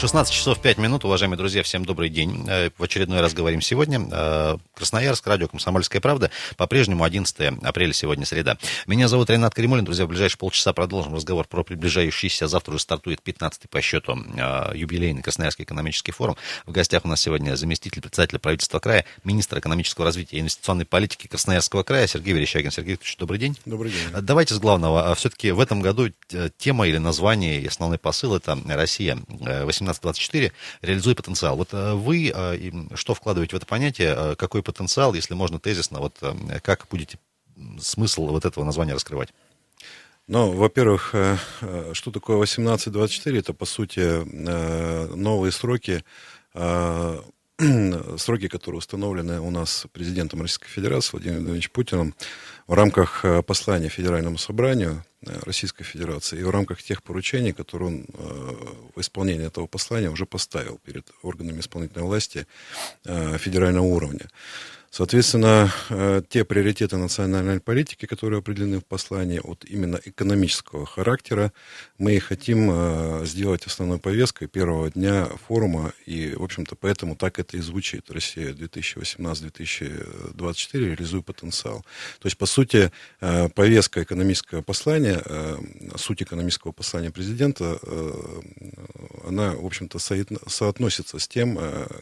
16 часов 5 минут, уважаемые друзья, всем добрый день. Э, в очередной раз говорим сегодня. Э, Красноярск, радио «Комсомольская правда». По-прежнему 11 апреля, сегодня среда. Меня зовут Ренат Кремулин. Друзья, в ближайшие полчаса продолжим разговор про приближающийся. Завтра уже стартует 15-й по счету э, юбилейный Красноярский экономический форум. В гостях у нас сегодня заместитель председателя правительства края, министр экономического развития и инвестиционной политики Красноярского края Сергей Верещагин. Сергей Викторович, добрый день. Добрый день. Давайте с главного. Все-таки в этом году тема или название и основной посыл это Россия 18 17-24, реализуй потенциал. Вот э, вы э, что вкладываете в это понятие, э, какой потенциал, если можно тезисно, вот как будете смысл вот этого названия раскрывать? Ну, во-первых, что такое 18-24? Это, по сути, новые сроки, сроки, которые установлены у нас президентом Российской Федерации Владимиром Владимировичем Путиным в рамках послания Федеральному собранию Э, Российской Федерации и в рамках тех поручений, которые он э, в исполнении этого послания уже поставил перед органами исполнительной власти э, федерального уровня. Соответственно, э, те приоритеты национальной политики, которые определены в послании, от именно экономического характера, мы хотим э, сделать основной повесткой первого дня форума, и, в общем-то, поэтому так это и звучит. Россия 2018-2024, реализуй потенциал. То есть, по сути, э, повестка экономического послания, суть экономического послания президента, она, в общем-то, соотносится с тем,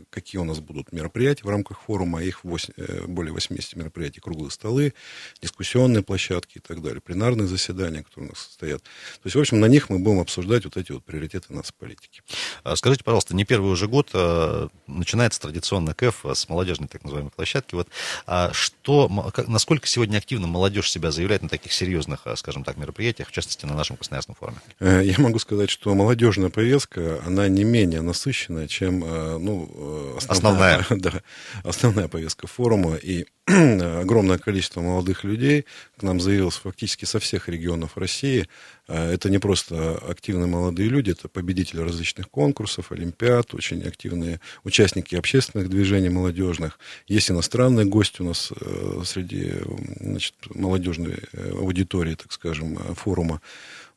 какие у нас будут мероприятия в рамках форума, их 8, Э, более 80 мероприятий, круглые столы, дискуссионные площадки и так далее, пленарные заседания, которые у нас состоят. То есть, в общем, на них мы будем обсуждать вот эти вот приоритеты нас политики. А скажите, пожалуйста, не первый уже год а, начинается традиционно КЭФ с молодежной так называемой площадки. Вот а что, насколько сегодня активно молодежь себя заявляет на таких серьезных, скажем так, мероприятиях, в частности, на нашем Красноярском форуме? Э, я могу сказать, что молодежная повестка, она не менее насыщенная, чем ну, основная, основная. Да, основная повестка форума форума, и огромное количество молодых людей к нам заявилось фактически со всех регионов России. А, это не просто активные молодые люди, это победители различных конкурсов, олимпиад, очень активные участники общественных движений молодежных. Есть иностранные гости у нас э, среди значит, молодежной э, аудитории, так скажем, э, форума.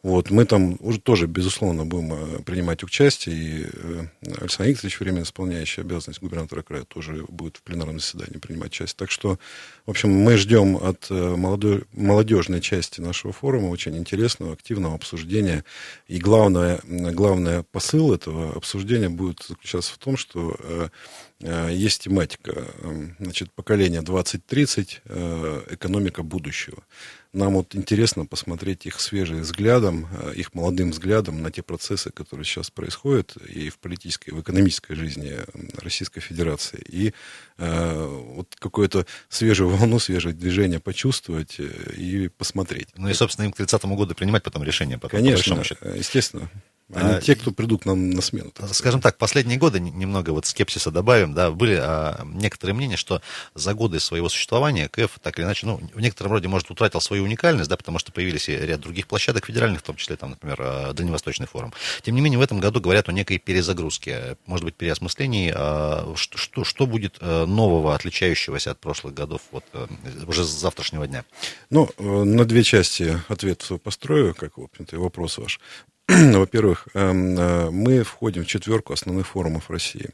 Вот, мы там уже тоже, безусловно, будем э, принимать участие, и э, Александр Викторович, временно исполняющий обязанность губернатора края, тоже будет в пленарном заседании принимать участие. Так что, в общем, мы ждем от э, молодой, молодежной части нашего форума очень интересного, активного обсуждения. И главное, главное посыл этого обсуждения будет заключаться в том, что есть тематика, значит, поколение 2030, экономика будущего нам вот интересно посмотреть их свежим взглядом, э, их молодым взглядом на те процессы, которые сейчас происходят и в политической, и в экономической жизни Российской Федерации. И э, вот какое-то свежую волну, свежее движение почувствовать э, и посмотреть. Ну и, собственно, им к 30 году принимать потом решение. Потом, Конечно, естественно. Они а, те, кто придут нам на смену. Так скажем так, последние годы, немного вот скепсиса добавим, да, были а, некоторые мнения, что за годы своего существования КФ так или иначе, ну, в некотором роде, может, утратил свою уникальность, да, потому что появились и ряд других площадок федеральных, в том числе, там, например, а, Дальневосточный форум. Тем не менее, в этом году говорят о некой перезагрузке, может быть, переосмыслении. А, что, что, что будет а, нового, отличающегося от прошлых годов, вот, а, уже с завтрашнего дня? Ну, э, на две части ответ построю, как, в общем-то, и вопрос ваш. Во-первых, эм, э, мы входим в четверку основных форумов России.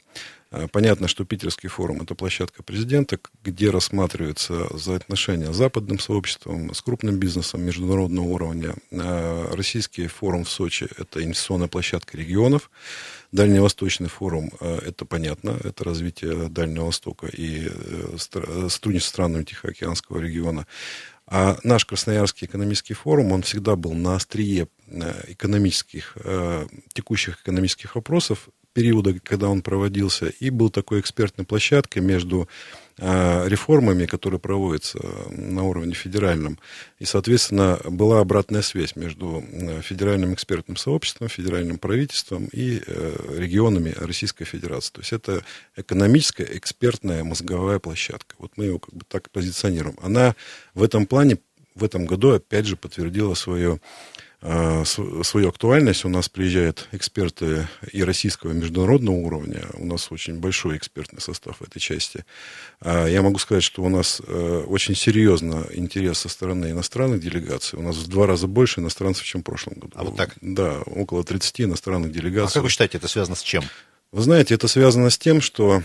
Э, понятно, что Питерский форум – это площадка президента, где рассматриваются взаимоотношения с западным сообществом, с крупным бизнесом международного уровня. Э, Российский форум в Сочи – это инвестиционная площадка регионов. Дальневосточный форум – это понятно, это развитие Дальнего Востока и сотрудничество странами Тихоокеанского региона. А наш Красноярский экономический форум, он всегда был на острие экономических, э, текущих экономических вопросов периода, когда он проводился, и был такой экспертной площадкой между э, реформами, которые проводятся на уровне федеральном. И, соответственно, была обратная связь между федеральным экспертным сообществом, федеральным правительством и регионами Российской Федерации. То есть это экономическая, экспертная, мозговая площадка. Вот мы ее как бы так позиционируем. Она в этом плане в этом году опять же подтвердила свое э, свою актуальность. У нас приезжают эксперты и российского, и международного уровня. У нас очень большой экспертный состав в этой части. А я могу сказать, что у нас э, очень серьезно интерес со стороны иностранных делегаций. У нас в два раза больше иностранцев, чем в прошлом году. А вот так? Да, около 30 иностранных делегаций. А как вы считаете, это связано с чем? Вы знаете, это связано с тем, что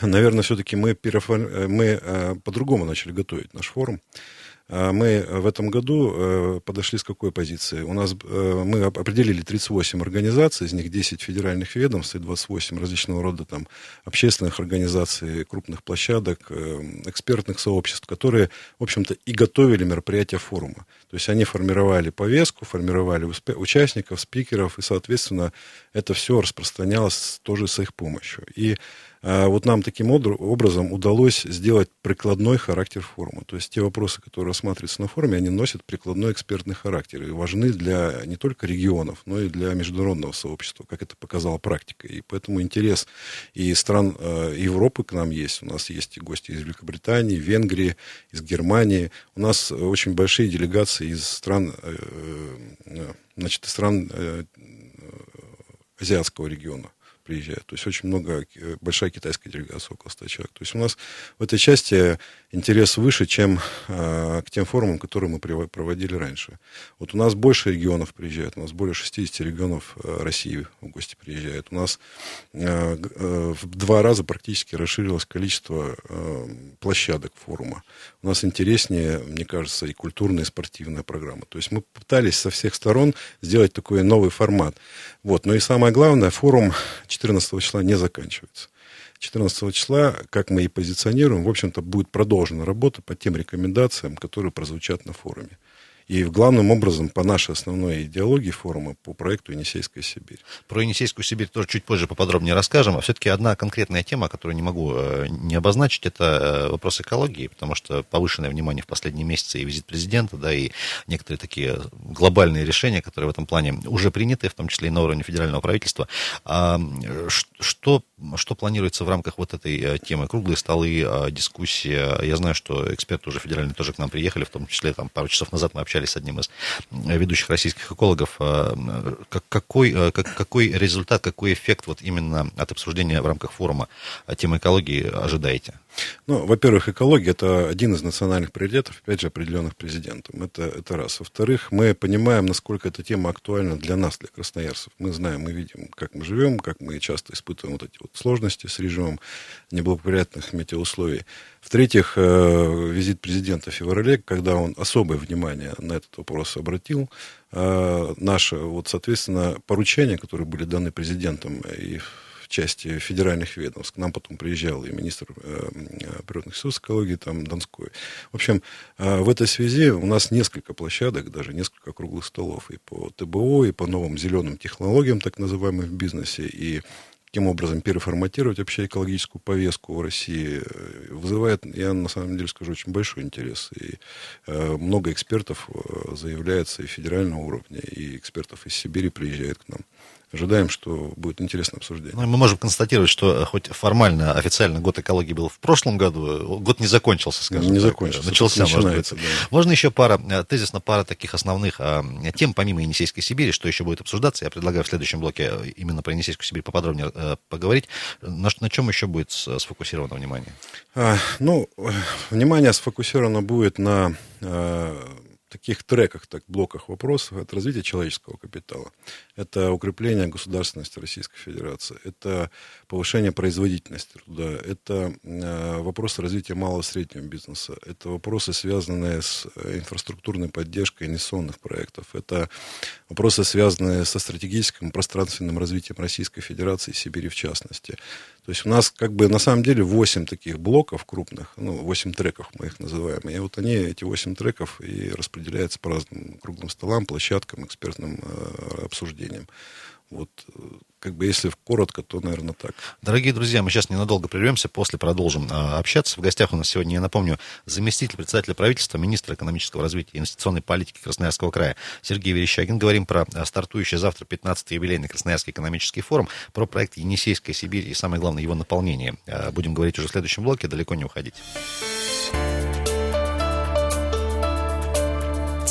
наверное, все-таки мы, переоформ... мы э, по-другому начали готовить наш форум. А мы в этом году э, подошли с какой позиции? У нас э, мы определили 38 организаций, из них 10 федеральных ведомств и 28 различного рода там общественных организаций, крупных площадок, экспертных сообществ, которые, в общем-то, и готовили мероприятия форума. То есть они формировали повестку, формировали участников, спикеров, и, соответственно, это все распространялось тоже с их помощью. И вот нам таким образом удалось сделать прикладной характер форума. То есть те вопросы, которые рассматриваются на форуме, они носят прикладной экспертный характер и важны для не только регионов, но и для международного сообщества, как это показала практика. И поэтому интерес и стран э, Европы к нам есть. У нас есть гости из Великобритании, Венгрии, из Германии. У нас очень большие делегации из стран, э, э, значит, из стран азиатского региона приезжают. То есть очень много, э, большая китайская делегация, около 100 человек. То есть у нас в этой части интерес выше, чем э, к тем форумам, которые мы проводили раньше. Вот у нас больше регионов приезжают, у нас более 60 регионов э, России в гости приезжают. У нас э, э, в два раза практически расширилось количество э, площадок форума. У нас интереснее, мне кажется, и культурная, и спортивная программа. То есть мы пытались со всех сторон сделать такой новый формат. Вот. Но и самое главное, форум 14 числа не заканчивается. 14 числа, как мы и позиционируем, в общем-то, будет продолжена работа по тем рекомендациям, которые прозвучат на форуме. И главным образом по нашей основной идеологии форума по проекту «Енисейская Сибирь». Про Енисейскую Сибирь тоже чуть позже поподробнее расскажем. А все-таки одна конкретная тема, которую не могу э, не обозначить, это э, вопрос экологии, потому что повышенное внимание в последние месяцы и визит президента, да, и некоторые такие глобальные решения, которые в этом плане уже приняты, в том числе и на уровне федерального правительства. А что, что планируется в рамках вот этой э, темы? Круглые столы, дискуссии. Я знаю, что эксперты уже федеральные тоже к нам приехали, в том числе там пару часов назад мы общались общались с одним из э, ведущих российских экологов. Э, какой, э, какой результат, какой эффект вот именно от обсуждения в рамках форума темы экологии ожидаете? Ну, во-первых, экология – это один из национальных приоритетов, опять же, определенных президентом. Это, это раз. Во-вторых, мы понимаем, насколько эта тема актуальна для нас, для красноярцев. Мы знаем, мы видим, как мы живем, как мы часто испытываем вот эти вот сложности с режимом неблагоприятных метеоусловий. В-третьих, э, визит президента в феврале, когда он особое внимание на этот вопрос обратил, э, наше, вот, соответственно, поручения, которые были даны президентом и части федеральных ведомств. К нам потом приезжал и министр э, природных ресурсов экологии там Донской. В общем, э, в этой связи у нас несколько площадок, даже несколько круглых столов и по ТБО, и по новым зеленым технологиям, так называемым в бизнесе, и таким образом переформатировать вообще экологическую повестку в России э, вызывает, я на самом деле скажу, очень большой интерес. И э, много экспертов заявляется и федерального уровня, и экспертов из Сибири приезжает к нам ожидаем, что будет интересное обсуждение. Ну, мы можем констатировать, что хоть формально, официально год экологии был в прошлом году, год не закончился, скажем не так. закончился. Начался, может быть. Да. Можно еще пара, э, тезисно пара таких основных а, тем, помимо Енисейской Сибири, что еще будет обсуждаться. Я предлагаю в следующем блоке э, именно про Енисейскую Сибирь поподробнее поговорить. На, на чем еще будет сфокусировано внимание? А, ну, внимание сфокусировано будет на таких треках, так, блоках вопросов, это развитие человеческого капитала, это укрепление государственности Российской Федерации, это повышение производительности труда, это э, вопросы развития малого и среднего бизнеса, это вопросы, связанные с э, инфраструктурной поддержкой инвестиционных проектов, это вопросы, связанные со стратегическим пространственным развитием Российской Федерации и Сибири в частности. То есть у нас как бы на самом деле 8 таких блоков крупных, ну, 8 треков мы их называем. И вот они, эти 8 треков, и распределяются по разным круглым столам, площадкам, экспертным э, обсуждениям. Вот как бы если коротко, то, наверное, так. Дорогие друзья, мы сейчас ненадолго прервемся, после продолжим а, общаться. В гостях у нас сегодня, я напомню, заместитель председателя правительства, министр экономического развития и инвестиционной политики Красноярского края Сергей Верещагин. Говорим про а, стартующий завтра 15-й юбилейный Красноярский экономический форум, про проект «Енисейская Сибирь» и, самое главное, его наполнение. А, будем говорить уже в следующем блоке, далеко не уходить.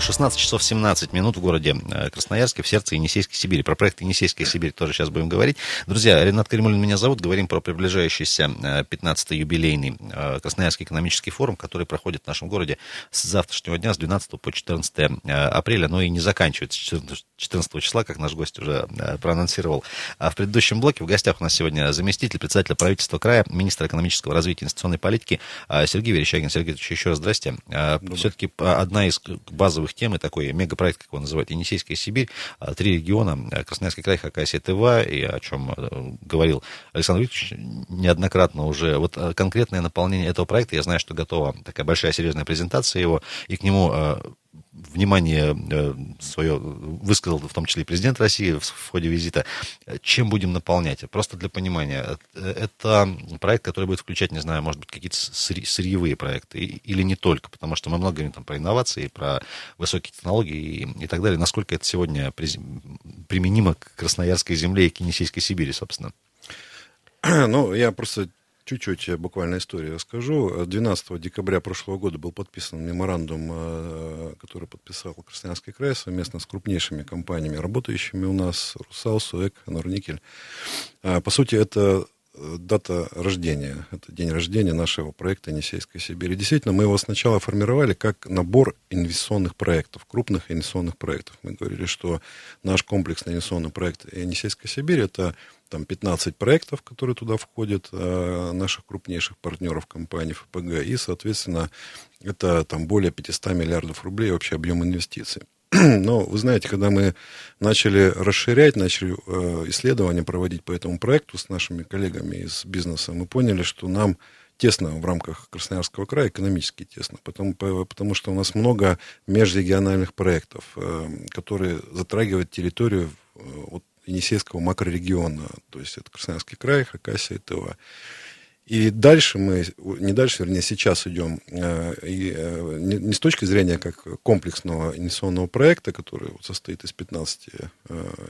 16 часов 17 минут в городе э, Красноярске, в сердце Енисейской Сибири. Про проект Енисейская Сибирь тоже сейчас будем говорить. Друзья, Ренат Каримулин меня зовут. Говорим про приближающийся 15-й э, юбилейный э, Красноярский экономический форум, который проходит в нашем городе с завтрашнего дня, с 12 по 14 апреля, но и не заканчивается 14 числа, как наш гость уже проанонсировал в предыдущем блоке. В гостях у нас сегодня заместитель председателя правительства края, министр экономического развития и инвестиционной политики Сергей Верещагин. Сергей еще раз здрасте. Все-таки одна из базовых базовых тем. И такой мегапроект, как его называют, Енисейская Сибирь, а, три региона, а, Красноярский край, Хакасия, Тыва, и о чем а, говорил Александр Викторович неоднократно уже. Вот конкретное наполнение этого проекта, я знаю, что готова такая большая серьезная презентация его, и к нему внимание э, свое высказал в том числе президент России в ходе визита. Чем будем наполнять? Просто для понимания. Э, это проект, который будет включать, не знаю, может быть, какие-то сырьевые проекты или не только, потому что мы много говорим там про инновации, про высокие технологии и, и так далее. Насколько это сегодня применимо к Красноярской земле и к Енисейской Сибири, собственно? Ну, я просто Чуть-чуть буквально историю расскажу. 12 декабря прошлого года был подписан меморандум, э, который подписал Красноярский край совместно с крупнейшими компаниями, работающими у нас, Русал, Суэк, Норникель. А, по сути, это э, дата рождения, это день рождения нашего проекта «Енисейская Сибирь». И действительно, мы его сначала формировали как набор инвестиционных проектов, крупных инвестиционных проектов. Мы говорили, что наш комплексный инвестиционный проект «Енисейская Сибирь» — это там 15 проектов, которые туда входят, э, наших крупнейших партнеров компании ФПГ, и, соответственно, это там более 500 миллиардов рублей общий объем инвестиций. Но вы знаете, когда мы начали расширять, начали э, исследования проводить по этому проекту с нашими коллегами из бизнеса, мы поняли, что нам тесно в рамках Красноярского края, экономически тесно, потому, потому что у нас много межрегиональных проектов, э, которые затрагивают территорию вот, Енисейского макрорегиона, то есть это Красноярский край, Хакасия Тыва. И дальше мы, не дальше, вернее, сейчас идем э, и, э, не, с точки зрения как комплексного инвестиционного проекта, который состоит из 15 э,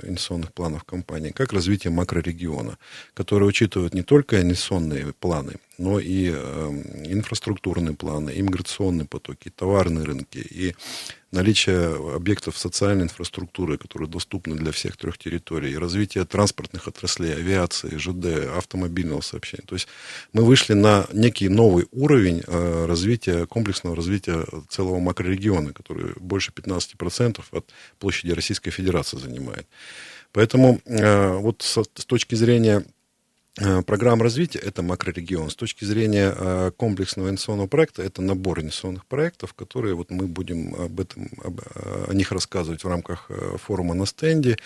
инвестиционных планов компании, как развитие макрорегиона, который учитывает не только инвестиционные планы, но и инфраструктурные планы, иммиграционные потоки, товарные рынки и наличие объектов социальной инфраструктуры, которые доступны для всех трех территорий, развитие транспортных отраслей, авиации, ЖД, автомобильного сообщения. То есть мы вышли на некий новый уровень э, развития, комплексного развития целого макрорегиона, который больше 15% от площади Российской Федерации занимает. Поэтому э, вот с точки зрения Э, программ развития – это макрорегион. С точки зрения э, комплексного инвестиционного проекта, это набор инвестиционных проектов, которые вот мы будем об этом, об, о них рассказывать в рамках э, форума на стенде.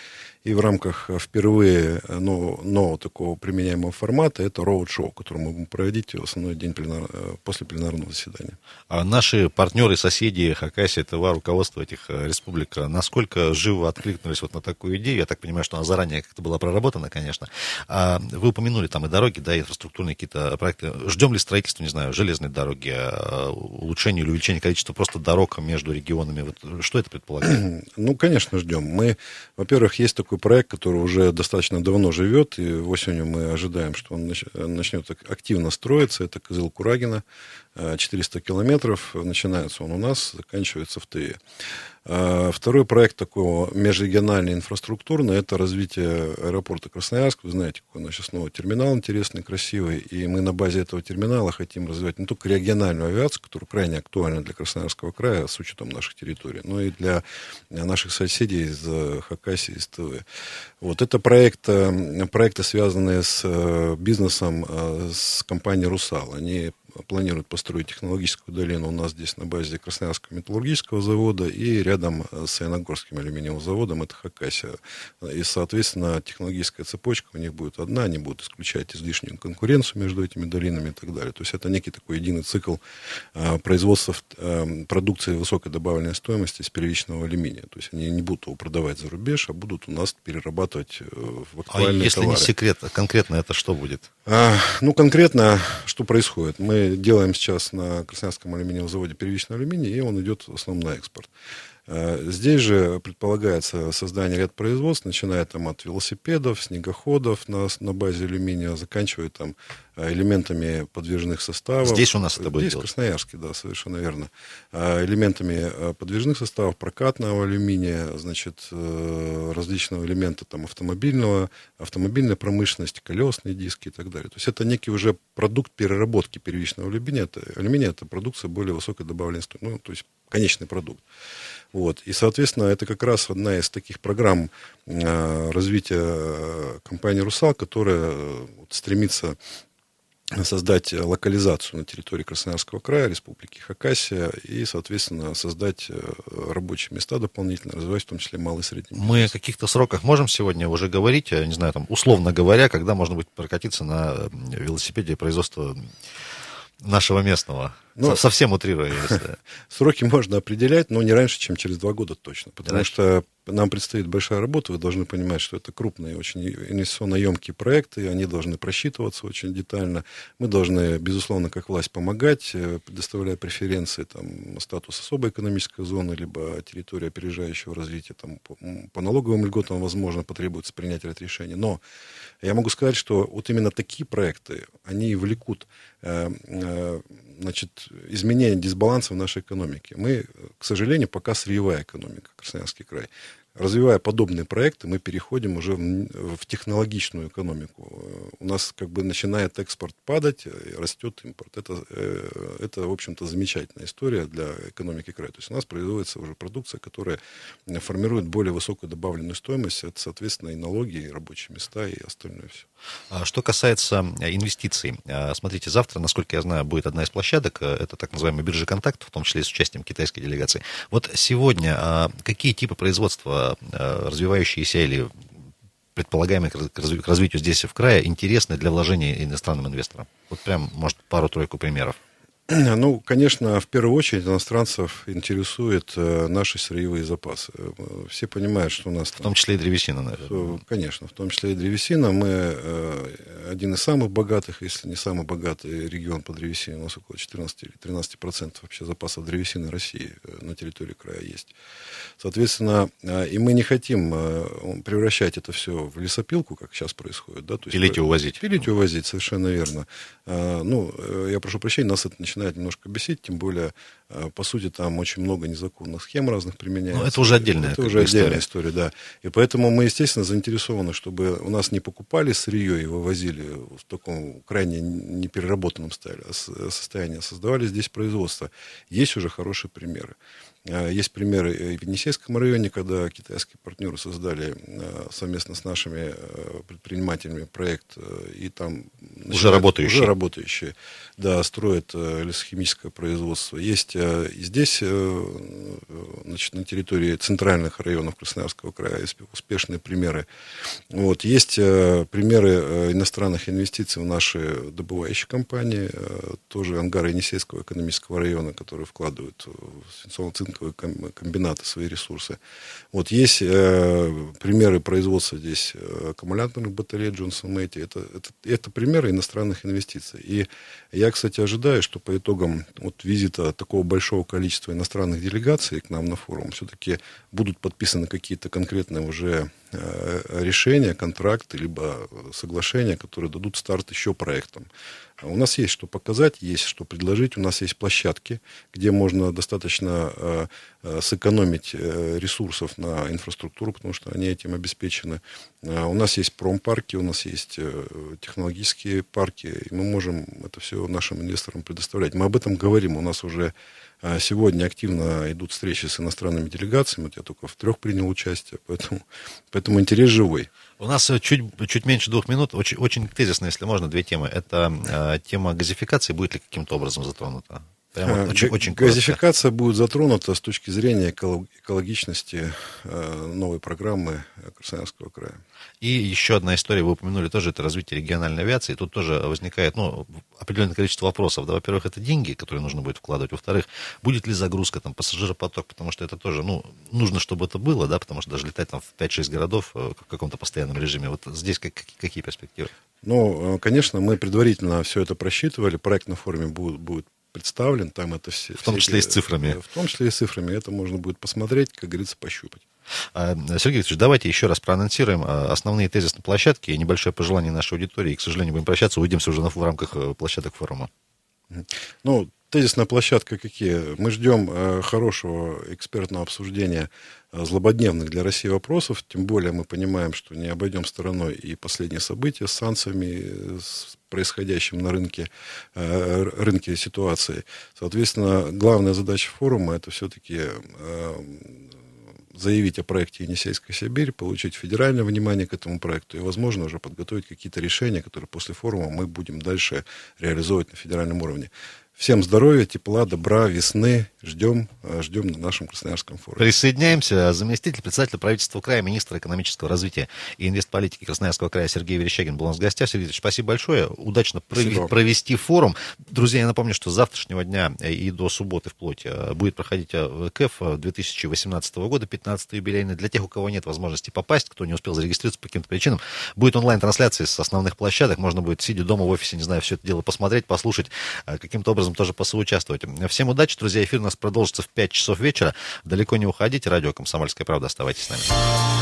И в рамках впервые нового, нового такого применяемого формата это роуд-шоу, который мы будем проводить в основной день пленар, после пленарного заседания. А наши партнеры, соседи Хакасия, ТВА, руководство этих республик, насколько живо откликнулись вот на такую идею? Я так понимаю, что она заранее как-то была проработана, конечно. А вы упомянули упомянули там и дороги, да, и инфраструктурные какие-то проекты. Ждем ли строительства, не знаю, железной дороги, а, улучшения или увеличения количества просто дорог между регионами? Вот что это предполагает? Ну, конечно, ждем. Мы, во-первых, есть такой проект, который уже достаточно давно живет, и осенью мы ожидаем, что он начнет активно строиться. Это Кызыл-Курагина, 400 километров. Начинается он у нас, заканчивается в Тыве. А, второй проект такого межрегиональный инфраструктурный, это развитие аэропорта Красноярск. Вы знаете, какой у нас сейчас новый терминал интересный, красивый. И мы на базе этого терминала хотим развивать не только региональную авиацию, которая крайне актуальна для Красноярского края с учетом наших территорий, но и для наших соседей из э, Хакасии, из ТВ. Вот это проект, э, проекты, связанные с э, бизнесом, с компанией «Русал». Они планируют построить технологическую долину у нас здесь на базе Красноярского металлургического завода и рядом с Яногорским алюминиевым заводом, это Хакасия. И, соответственно, технологическая цепочка у них будет одна, они будут исключать излишнюю конкуренцию между этими долинами и так далее. То есть это некий такой единый цикл а, производства а, продукции высокой добавленной стоимости из первичного алюминия. То есть они не будут его продавать за рубеж, а будут у нас перерабатывать э, в актуальные А если товары. не секрет, конкретно это что будет? А, ну, конкретно, что происходит? Мы делаем сейчас на Красноярском алюминиевом заводе первичный алюминий, и он идет в основном на экспорт. Э, здесь же предполагается создание ряд производств, начиная там от велосипедов, снегоходов на, на базе алюминия, заканчивая там элементами подвижных составов. Здесь у нас это будет Здесь, в Красноярске, да, совершенно верно. Элементами подвижных составов, прокатного алюминия, значит, различного элемента там, автомобильного, автомобильной промышленности, колесные диски и так далее. То есть это некий уже продукт переработки первичного алюминия. Это, алюминия это продукция более высокой добавленной стоимости, ну, то есть конечный продукт. Вот. И, соответственно, это как раз одна из таких программ э, развития компании «Русал», которая э, стремится создать локализацию на территории Красноярского края, Республики Хакасия, и, соответственно, создать э, рабочие места дополнительно, развивать в том числе малый и средний. Мы о каких-то сроках можем сегодня уже говорить, не знаю, там, условно говоря, когда можно будет прокатиться на велосипеде производства нашего местного? Ну, Совсем утрируя, если... Сроки можно определять, но не раньше, чем через два года точно. Потому раньше. что нам предстоит большая работа. Вы должны понимать, что это крупные, очень инвестиционно емкие проекты. Они должны просчитываться очень детально. Мы должны, безусловно, как власть помогать, э, предоставляя преференции, там, статус особой экономической зоны, либо территории опережающего развития. Там, по, по налоговым льготам, возможно, потребуется принять ряд решений. Но я могу сказать, что вот именно такие проекты, они влекут э, э, значит, изменение дисбаланса в нашей экономике. Мы, к сожалению, пока сырьевая экономика, Красноярский край. Развивая подобные проекты, мы переходим уже в, в технологичную экономику. У нас как бы начинает экспорт падать, растет импорт. Это, э, это в общем-то, замечательная история для экономики края. То есть у нас производится уже продукция, которая формирует более высокую добавленную стоимость. Это, соответственно, и налоги, и рабочие места, и остальное все. А что касается э, инвестиций, э, смотрите, завтра, насколько я знаю, будет одна из площадок, это так называемая биржа контактов, в том числе с участием китайской делегации. Вот сегодня какие типы производства Э, развивающиеся или предполагаемые к развитию здесь в крае интересны для вложения иностранным инвесторам? Вот прям, может, пару-тройку примеров. Ну, конечно, в первую очередь иностранцев интересуют э, наши сырьевые запасы. Э, все понимают, что у нас... В том числе и древесина, наверное. Конечно, в том числе и древесина. Мы э, один из самых богатых, если не самый богатый регион по древесине. У нас около 14 или 13 процентов вообще запасов древесины России на территории края есть. Соответственно, и мы не хотим превращать это все в лесопилку, как сейчас происходит. Да? То есть, пилить и увозить. Пилить и увозить, совершенно верно. Ну, я прошу прощения, нас это начинает начинает немножко бесить, тем более, э, по сути, там очень много незаконных схем разных применяется. Ну, это уже отдельная Это уже история. отдельная история, да. И поэтому мы, естественно, заинтересованы, чтобы у нас не покупали сырье и вывозили в таком крайне непереработанном состоянии, а создавали здесь производство. Есть уже хорошие примеры. А, есть примеры в Енисейском районе, когда китайские партнеры создали а, совместно с нашими предпринимателями проект, и там... Уже работающие. Уже работающие, да, строят лесохимическое производство. Есть и здесь, значит, на территории центральных районов Красноярского края успешные примеры. Вот. Есть примеры иностранных инвестиций в наши добывающие компании, тоже ангары Енисейского экономического района, которые вкладывают в свинцово-цинковые цинковые комбинаты, свои ресурсы. Вот есть э, примеры производства здесь э, аккумуляторных батарей Джонсон Мэйти. Это, это, это примеры иностранных инвестиций. И я, кстати, ожидаю, что по итогам вот, визита такого большого количества иностранных делегаций к нам на форум все-таки будут подписаны какие-то конкретные уже решения, контракты, либо соглашения, которые дадут старт еще проектам. У нас есть что показать, есть что предложить. У нас есть площадки, где можно достаточно э, э, сэкономить э, ресурсов на инфраструктуру, потому что они этим обеспечены. У нас есть промпарки, у нас есть технологические парки, и мы можем это все нашим инвесторам предоставлять. Мы об этом говорим. У нас уже Сегодня активно идут встречи с иностранными делегациями. Вот я только в трех принял участие, поэтому, поэтому интерес живой. У нас э, чуть, чуть меньше двух минут. Очень, очень тезисно, если можно, две темы. Это э, тема газификации будет ли каким-то образом затронута? Прямо а, очень, очень Газификация будет затронута с точки зрения экологичности э, новой программы Красноярского края. И еще одна история, вы упомянули тоже, это развитие региональной авиации. Тут тоже возникает ну, определенное количество вопросов. Да, во-первых, это деньги, которые нужно будет вкладывать. Во-вторых, будет ли загрузка, там, пассажиропоток, потому что это тоже, ну, нужно, чтобы это было, да, потому что даже летать там в 5-6 городов э, в каком-то постоянном режиме. Вот здесь как, какие перспективы? Ну, конечно, мы предварительно все это просчитывали. Проект на форуме будет, будет представлен, там это все... В том числе и с цифрами. В том числе и с цифрами. Это можно будет посмотреть, как говорится, пощупать. А, Сергей Викторович, давайте еще раз проанонсируем а, основные тезисы на площадке и небольшое пожелание нашей аудитории. И, к сожалению, будем прощаться, увидимся уже в рамках э, площадок форума. Ну, тезисная площадка какие? Мы ждем э, хорошего экспертного обсуждения э, злободневных для России вопросов, тем более мы понимаем, что не обойдем стороной и последние события с санкциями, с происходящим на рынке, э, рынке ситуации. Соответственно, главная задача форума это все-таки заявить о проекте Енисейская Сибирь, получить федеральное внимание к этому проекту и, возможно, уже подготовить какие-то решения, которые после форума мы будем дальше реализовывать на федеральном уровне. Всем здоровья, тепла, добра, весны. Ждем, э, ждем на нашем Красноярском форуме. Присоединяемся. Заместитель председателя правительства края, министра экономического развития и инвестполитики Красноярского края Сергей Верещагин был у нас в гостях. Сергей Ильич, спасибо большое. Удачно спасибо. провести форум. Друзья, я напомню, что с завтрашнего дня и до субботы вплоть э, будет проходить э, КЭФ 2018 года, 15 юбилейный. Для тех, у кого нет возможности попасть, кто не успел зарегистрироваться по каким-то причинам, будет онлайн-трансляция с основных площадок. Можно будет, сидя дома в офисе, не знаю, все это дело посмотреть, послушать, каким-то образом образом тоже посоучаствовать. Всем удачи, друзья. Эфир у нас продолжится в 5 часов вечера. Далеко не уходите. Радио «Комсомольская правда». Оставайтесь с нами.